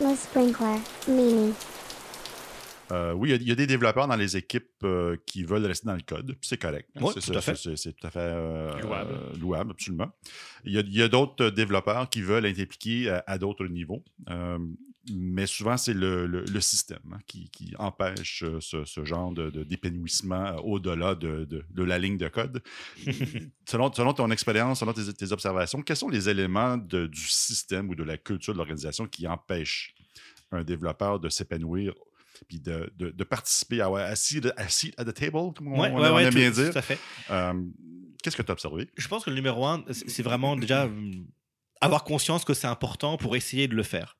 Le sprinkler, meaning. Euh, oui, il y a- il y, a des développeurs dans les équipes euh, qui veulent rester dans le code. puis C'est correct. Ouais, c'est, tout à fait. c'est- c'est tout à fait euh, Louable. euh, louable, absolument. Il y a, d'autres développeurs qui veulent être impliqués à, à d'autres niveaux. Mais souvent, c'est le, le- le système hein, qui, qui empêche euh, ce, ce genre de, de- d'épanouissement euh, au-delà de, de- de la ligne de code. selon, selon ton expérience, selon tes, tes observations, quels sont les éléments du système ou de la culture de l'organisation qui empêchent un développeur de s'épanouir puis de, participer à, à, seat, à seat at the table, comme on, Ouais, on- ouais, on ouais, aime tout- bien dire? Tout à fait. Euh, Qu'est-ce que tu as observé? Je pense que le numéro un, c'est vraiment déjà euh, avoir conscience que c'est important pour essayer de le faire.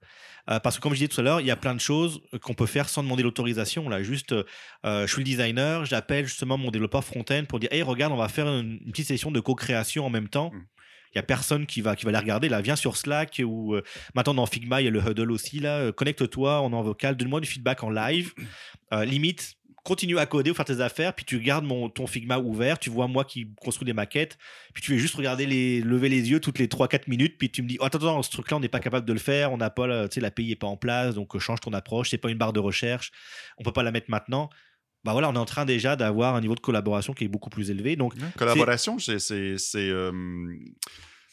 Euh, parce que comme je disais tout à l'heure, il y a plein de choses euh, qu'on peut faire sans demander l'autorisation. Là, juste, euh, euh, je suis le designer, j'appelle justement mon développeur front-end pour dire, hey, regarde, on va faire une, une petite session de co-création en même temps. Mm. Il y a personne qui va qui va les regarder. Là, viens sur Slack ou euh, maintenant dans Figma, il y a le huddle aussi. Là, Euh, connecte-toi, on est en vocal, donne-moi du feedback en live. Euh, limite, continue à coder ou faire tes affaires, puis tu gardes mon, ton Figma ouvert, tu vois moi qui construis des maquettes, puis tu veux juste regarder les, lever les yeux toutes les 3-4 minutes, puis tu me dis, oh, attends, attends, ce truc-là, on n'est pas capable de le faire, on n'a pas, la- tu sais, l'API n'est pas en place, donc euh, change ton approche, c'est pas une barre de recherche, on peut pas la mettre maintenant. Bah voilà, on est en train déjà d'avoir un niveau de collaboration qui est beaucoup plus élevé. Donc, Collaboration, c'est.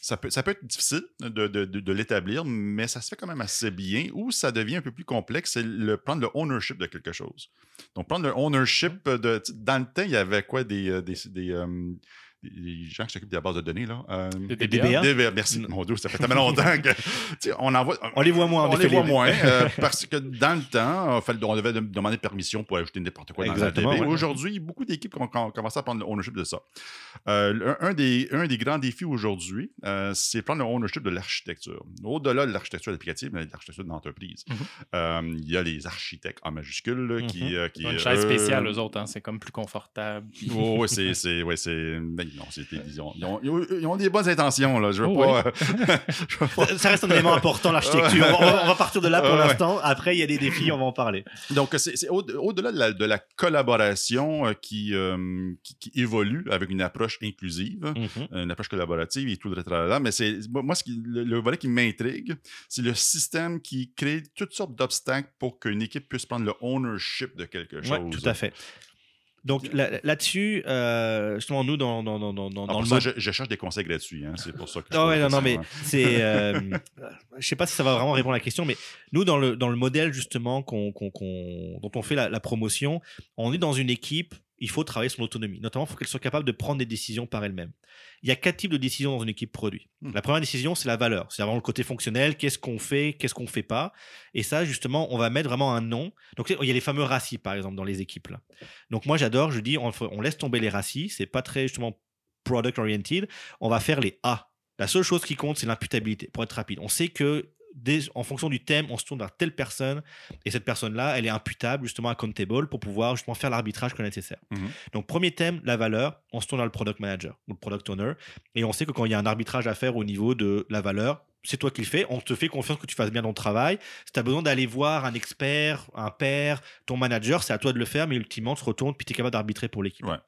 Ça peut, ça peut être difficile de, de- de- de l'établir, mais ça se fait quand même assez bien. Ou ça devient un peu plus complexe, c'est le, prendre le ownership de quelque chose. Donc, prendre le ownership de. Dans le temps, il y avait quoi Des, euh, des, des, euh, des gens qui s'occupent de la base de données, là. Euh, Des Des DBA. Merci. Mon Dieu, ça fait tellement longtemps que. on envoie. on les voit moins. On les voit moins euh, parce que dans le temps, on, devait de- demander permission pour ajouter n'importe quoi Exactement, dans la DB. ouais. Aujourd'hui, beaucoup d'équipes ont, ont commencé à prendre le ownership de ça. Euh, un, des, un des grands défis aujourd'hui, euh, c'est prendre le ownership de l'architecture. Au-delà de l'architecture applicative, mais de l'architecture de l'entreprise. Mhm. Euh, il y a les architectes en majuscule là, qui, Mhm. euh, qui. Une chaise spéciale, eux autres, hein, c'est comme plus confortable. puis- Oh, oui, c'est. c'est- ouais, ben, non, ils, ont, ils, ont, ils ont- ils ont des bonnes intentions. Là. Je veux Oh, pas. euh, je veux pas- Ça reste un élément important, l'architecture. On, va- on va partir de là pour l'instant. Après, il y a des défis, on va en parler. Donc, c'est c'est au- au-delà de, la, de la collaboration euh, qui, euh, qui, qui évolue avec une approche inclusive, une approche collaborative et tout le tralala, mais c'est moi, moi, ce qui, le, le volet qui m'intrigue, c'est le système qui crée toutes sortes d'obstacles pour qu'une équipe puisse prendre le ownership de quelque chose. Ouais, tout à fait. Donc là- là-dessus, euh, justement, nous, dans, dans, dans, dans, dans le ça, mode- je, je cherche des conseils gratuits, hein, c'est pour ça que je Ah ouais, non, non, mais hein. c'est. euh, je sais pas si ça va vraiment répondre à la question, mais nous, dans le, dans le modèle justement qu'on, qu'on- dont on fait la, la promotion, on est dans une équipe, il faut travailler son autonomie. Notamment, il faut qu'elle soit capable de prendre des décisions par elle-même. Il y a quatre types de décisions dans une équipe produit. Hmm. La première décision, c'est la valeur. C'est vraiment le côté fonctionnel, qu'est-ce qu'on fait, qu'est-ce qu'on fait pas? Et ça, justement, on va mettre vraiment un nom. Donc, il y a les fameux racis, par exemple, dans les équipes. Là. Donc, moi, j'adore, je dis, on, on laisse tomber les racis. C'est pas très, justement, product oriented. On va faire les A. La seule chose qui compte, c'est l'imputabilité, pour être rapide. On sait que en fonction du thème, on se tourne vers telle personne, et cette personne-là, elle est imputable, justement, accountable, pour pouvoir justement faire l'arbitrage que nécessaire. Mhm. Donc, premier thème, la valeur, on se tourne vers le product manager ou le product owner, et on sait que quand il y a un arbitrage à faire au niveau de la valeur, c'est toi qui le fais, on te fait confiance que tu fasses bien ton travail. Si tu as besoin d'aller voir un expert, un père, ton manager, c'est à toi de le faire, mais ultimement, tu te retournes, puis tu es capable d'arbitrer pour l'équipe. Ouais.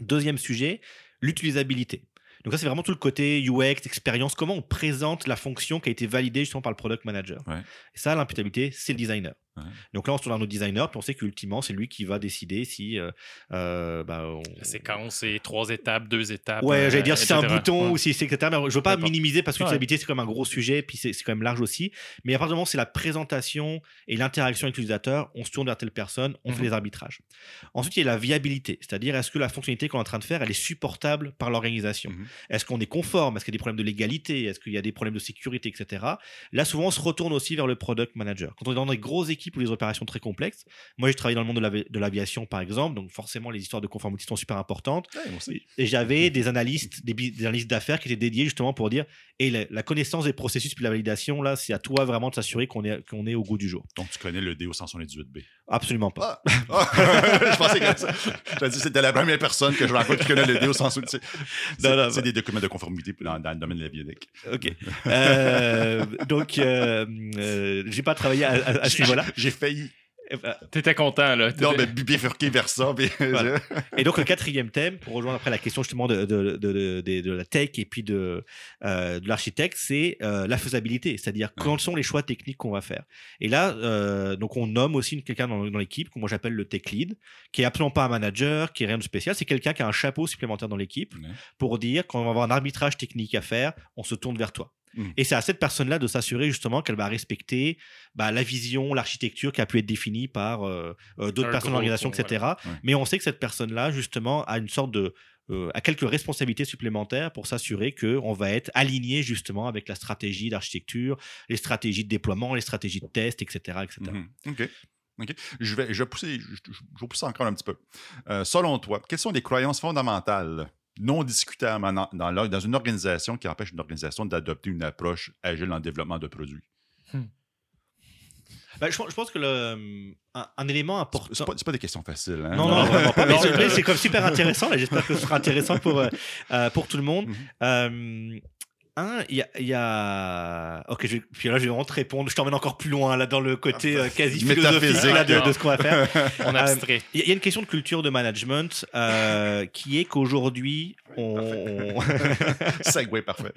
Deuxième sujet, l'utilisabilité. Donc ça, c'est vraiment tout le côté UX, expérience, comment on présente la fonction qui a été validée justement par le product manager. Ouais. Et ça, l'imputabilité, c'est le designer. Ouais. Donc là, on se tourne vers notre designer, puis on sait qu'ultimement, c'est lui qui va décider si... euh, euh, bah, on- La séquence, c'est trois étapes, deux étapes. Ouais, euh, j'allais dire si c'est un bouton Ouais. ou si c'est etc. Mais je veux pas minimiser parce que Ouais. l'utilisabilité c'est quand même un gros sujet, puis c'est quand même large aussi. Mais à partir du moment où c'est la présentation et l'interaction avec l'utilisateur, on se tourne vers telle personne, on Mhm. fait les arbitrages. Ensuite, il y a la viabilité, c'est-à-dire est-ce que la fonctionnalité qu'on est en train de faire, elle est supportable par l'organisation? Mhm. Est-ce qu'on est conforme? Est-ce qu'il y a des problèmes de légalité? Est-ce qu'il y a des problèmes de sécurité, etc. Là, souvent, on se retourne aussi vers le product manager. Quand on est dans des grosses équipes ou des opérations très complexes, moi, j'ai travaillé dans le monde de l'avi- de l'aviation, par exemple, donc forcément, les histoires de conformité sont super importantes. Ouais. Et j'avais des analystes, des, analystes d'affaires qui étaient dédiés justement pour dire et la, la connaissance des processus puis la validation, là, c'est à toi vraiment de s'assurer qu'on est, qu'on est au goût du jour. Donc, tu connais le DO 178B. Absolument pas. Ah! Ah! je pensais que ça- je dit c'était la première personne que je rencontre qui connaît le DO 178. C'est c'est des documents de conformité dans, dans le domaine de l'avionique. Ok. Euh, donc, euh, euh, j'ai pas travaillé à, à- à ce niveau-là. J'ai failli Et, bah, T'étais content, là. Non, mais bifurquer vers ça. Voilà. et donc le quatrième thème, pour rejoindre après la question justement de, de, la tech et puis de, euh, l'architecte, c'est euh, la faisabilité, c'est-à-dire Ouais. quels sont les choix techniques qu'on va faire? Et là, euh, donc on nomme aussi quelqu'un dans, dans l'équipe, que moi j'appelle le tech lead, qui est absolument pas un manager, qui est rien de spécial, c'est quelqu'un qui a un chapeau supplémentaire dans l'équipe Ouais. pour dire quand on va avoir un arbitrage technique à faire, on se tourne vers toi. Mm. Et c'est à cette personne-là de s'assurer justement qu'elle va respecter bah, la vision, l'architecture qui a pu être définie par euh, euh, d'autres personnes de l'organisation, etc. Ouais. Mais on sait que cette personne-là, justement, a une sorte de euh, a quelques responsabilités supplémentaires pour s'assurer que on va être aligné justement avec la stratégie d'architecture, les stratégies de déploiement, les stratégies de test, etc., etc. Mhm. OK. OK. Je vais, je vais pousser, je, je- je vais pousser encore un petit peu. Euh, selon toi, quelles sont les croyances fondamentales non discutables dans, dans l'or- dans une organisation qui empêche une organisation d'adopter une approche agile en développement de produits? Je, pense- je pense que le, un, un élément important. C'est pas, c'est pas des questions faciles. Hein? Non, non, vraiment pas. Mais Non, c'est- comme super intéressant. là. J'espère que ce sera intéressant pour, euh, euh, pour tout le monde. Mhm. Euh, un, il y y a- Ok, je vais- puis là, je vais vraiment te répondre. Je t'emmène encore plus loin là, dans le côté euh, quasi philosophique là, de, de ce qu'on va faire. On Euh, abstrait. Il y a- il y a une question de culture de management euh, qui est qu'aujourd'hui, on, on, Segway parfait.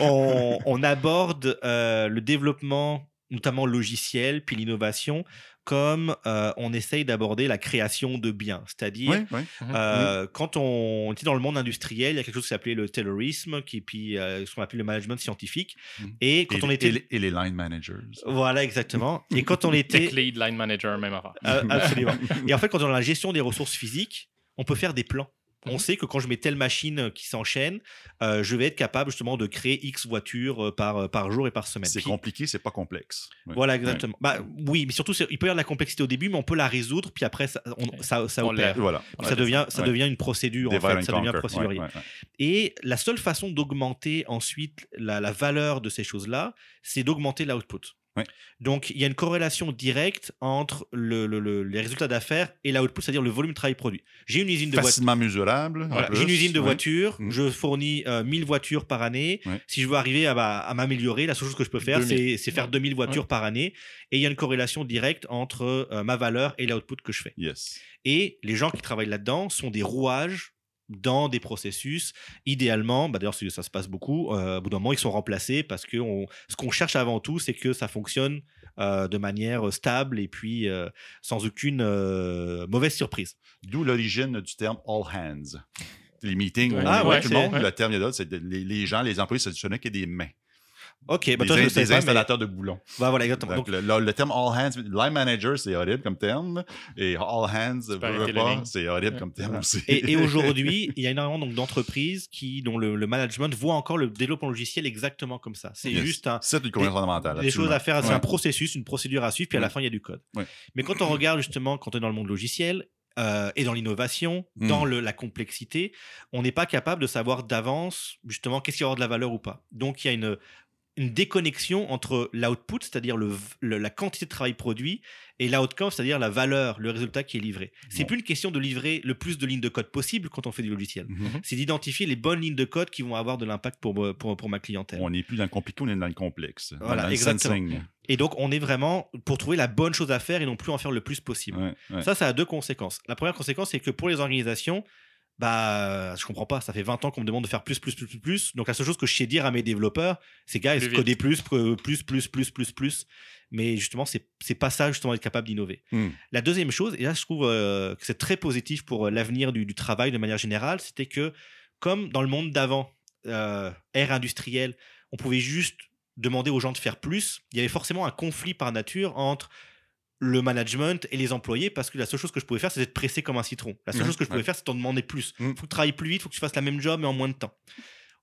on- on aborde euh, le développement, notamment logiciel, puis l'innovation, comme euh, on essaye d'aborder la création de biens. C'est-à-dire, oui. euh, quand on était dans le monde industriel, il y a quelque chose qui s'appelait le taylorisme, qui puis euh, ce qu'on appelle le management scientifique. Mhm. Et quand et, on les- était, et les, et les line managers. voilà exactement. Et quand on était, Tech lead, line manager, même. Euh, absolument. Et en fait, quand on a la gestion des ressources physiques, on peut faire des plans. On Mhm. sait que quand je mets telle machine qui s'enchaîne, euh, je vais être capable justement de créer X voitures par, par jour et par semaine. C'est compliqué, c'est pas complexe. Voilà, exactement. Bah, oui, mais surtout, il peut y avoir de la complexité au début, mais on peut la résoudre, puis après, ça, on- Ok. ça, ça On opère. Voilà. Ça devient, ça Ouais. devient une procédure, en fait. Ça devient procédurier. Ouais, ouais, ouais. Et la seule façon d'augmenter ensuite la, la valeur de ces choses-là, c'est d'augmenter l'output. Ouais. Donc, il y a une corrélation directe entre le- le- le- les résultats d'affaires et l'output, c'est-à-dire le volume de travail produit. J'ai une usine de voitures. Facilement mesurable. en Voilà, plus. J'ai une usine de Ouais. voitures, Mhm. je fournis euh, 1000 voitures par année. Ouais. Si je veux arriver à, bah, à m'améliorer, la seule chose que je peux faire, 2000. c'est c'est faire 2000 voitures par année. Et il y a une corrélation directe entre euh, ma valeur et l'output que je fais. Yes. Et les gens qui travaillent là-dedans sont des rouages dans des processus. Idéalement, bah d'ailleurs c'est- ça se passe beaucoup, euh, au bout d'un moment ils sont remplacés parce que on- ce qu'on cherche avant tout, c'est que ça fonctionne euh, de manière stable et puis euh, sans aucune euh, mauvaise surprise. D'où l'origine du terme all hands. Les meetings, Ouais. Ah ouais, tout le c'est- monde, ouais. le terme il y a d'autres, c'est les, les gens, les employés, ce n'est que des mains. Ok, bah des toi je in- le sais des pas, mais- installateurs de boulons. bah, voilà exactement. Donc, Donc, le, le- le terme all hands, line manager, c'est horrible comme terme. Et all hands, c'est horrible Ouais. comme terme aussi. et, et aujourd'hui, il y a énormément donc, d'entreprises qui, dont le, le management voit encore le développement logiciel exactement comme ça. C'est Yes. juste un, C'est une croyance fondamentale. des choses à faire, c'est Ouais. un processus, une procédure à suivre, puis à la fin, il y a du code. Ouais. Mais quand on regarde justement, quand on est dans le monde logiciel, euh, et dans l'innovation, Mm. dans le- la complexité, on n'est pas capable de savoir d'avance justement qu'est-ce qui va avoir de la valeur ou pas. Donc il y a une, une déconnexion entre l'output, c'est-à-dire le, le- la quantité de travail produit, et l'outcome, c'est-à-dire la valeur, le résultat qui est livré. C'est Bon. plus une question de livrer le plus de lignes de code possible quand on fait du logiciel. Mhm. C'est d'identifier les bonnes lignes de code qui vont avoir de l'impact pour, pour, pour ma clientèle. On n'est plus dans le compliqué, on est dans le complexe. Voilà, exactement. sensing. Et donc, on est vraiment pour trouver la bonne chose à faire et non plus en faire le plus possible. Ouais, ouais. Ça, ça a deux conséquences. La première conséquence, c'est que pour les organisations, bah, je comprends pas. Ça fait 20 ans qu'on me demande de faire plus, plus, plus, plus, plus. Donc, la seule chose que je sais dire à mes développeurs, c'est gars, coder plus, plus, plus, plus, plus, plus. Mais justement, c'est c'est pas ça, justement, être capable d'innover. Hmm. La deuxième chose, et là, je trouve euh, que c'est très positif pour euh, l'avenir du, du travail de manière générale, c'était que, comme dans le monde d'avant, euh, ère industrielle, on pouvait juste demander aux gens de faire plus, il y avait forcément un conflit par nature entre le management et les employés parce que la seule chose que je pouvais faire, c'était de presser comme un citron. La seule Ouais, chose que je pouvais ouais. faire, c'est d'en demander plus. Mm. faut que tu travailles plus vite, faut que tu fasses la même job, mais en moins de temps.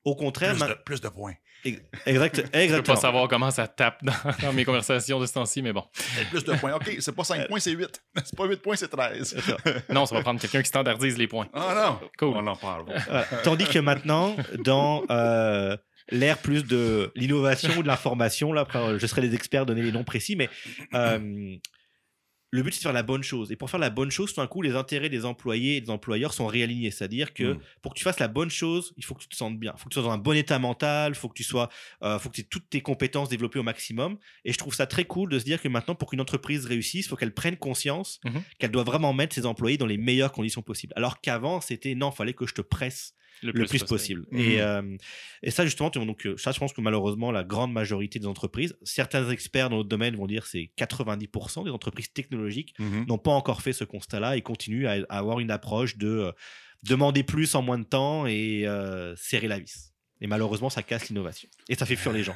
Au contraire, Plus ma- de, plus de points. exact, Je peux pas exactement. savoir comment ça tape dans, dans mes conversations de ce temps-ci, mais bon. Plus de points. OK, c'est pas 5 points, c'est 8. C'est pas 8 points, c'est 13. Non, ça va prendre quelqu'un qui standardise les points. Ah non. Cool. On en parle. Voilà. Tandis que maintenant, dans euh, l'ère plus de l'innovation ou de l'information, là, après, je serai les experts donner les noms précis, mais euh, le but c'est de faire la bonne chose. Et pour faire la bonne chose, tout d'un coup, les intérêts des employés et des employeurs sont réalignés. C'est-à-dire que Mm. pour que tu fasses la bonne chose, il faut que tu te sentes bien. Il faut que tu sois dans un bon état mental. Il faut que tu sois, euh, faut que tu aies toutes tes compétences développées au maximum. Et je trouve ça très cool de se dire que maintenant, pour qu'une entreprise réussisse, il faut qu'elle prenne conscience Mhm. qu'elle doit vraiment mettre ses employés dans les meilleures conditions possibles. Alors qu'avant, c'était non, fallait que je te presse le plus, possible. Mhm. Et, euh, et ça, justement, donc, euh, ça, je pense que malheureusement, la grande majorité des entreprises, certains experts dans notre domaine vont dire que c'est 90% des entreprises technologiques Mhm. n'ont pas encore fait ce constat-là et continuent à, à avoir une approche de euh, demander plus en moins de temps et euh, serrer la vis. Et malheureusement, ça casse l'innovation. Et ça fait fuir les gens.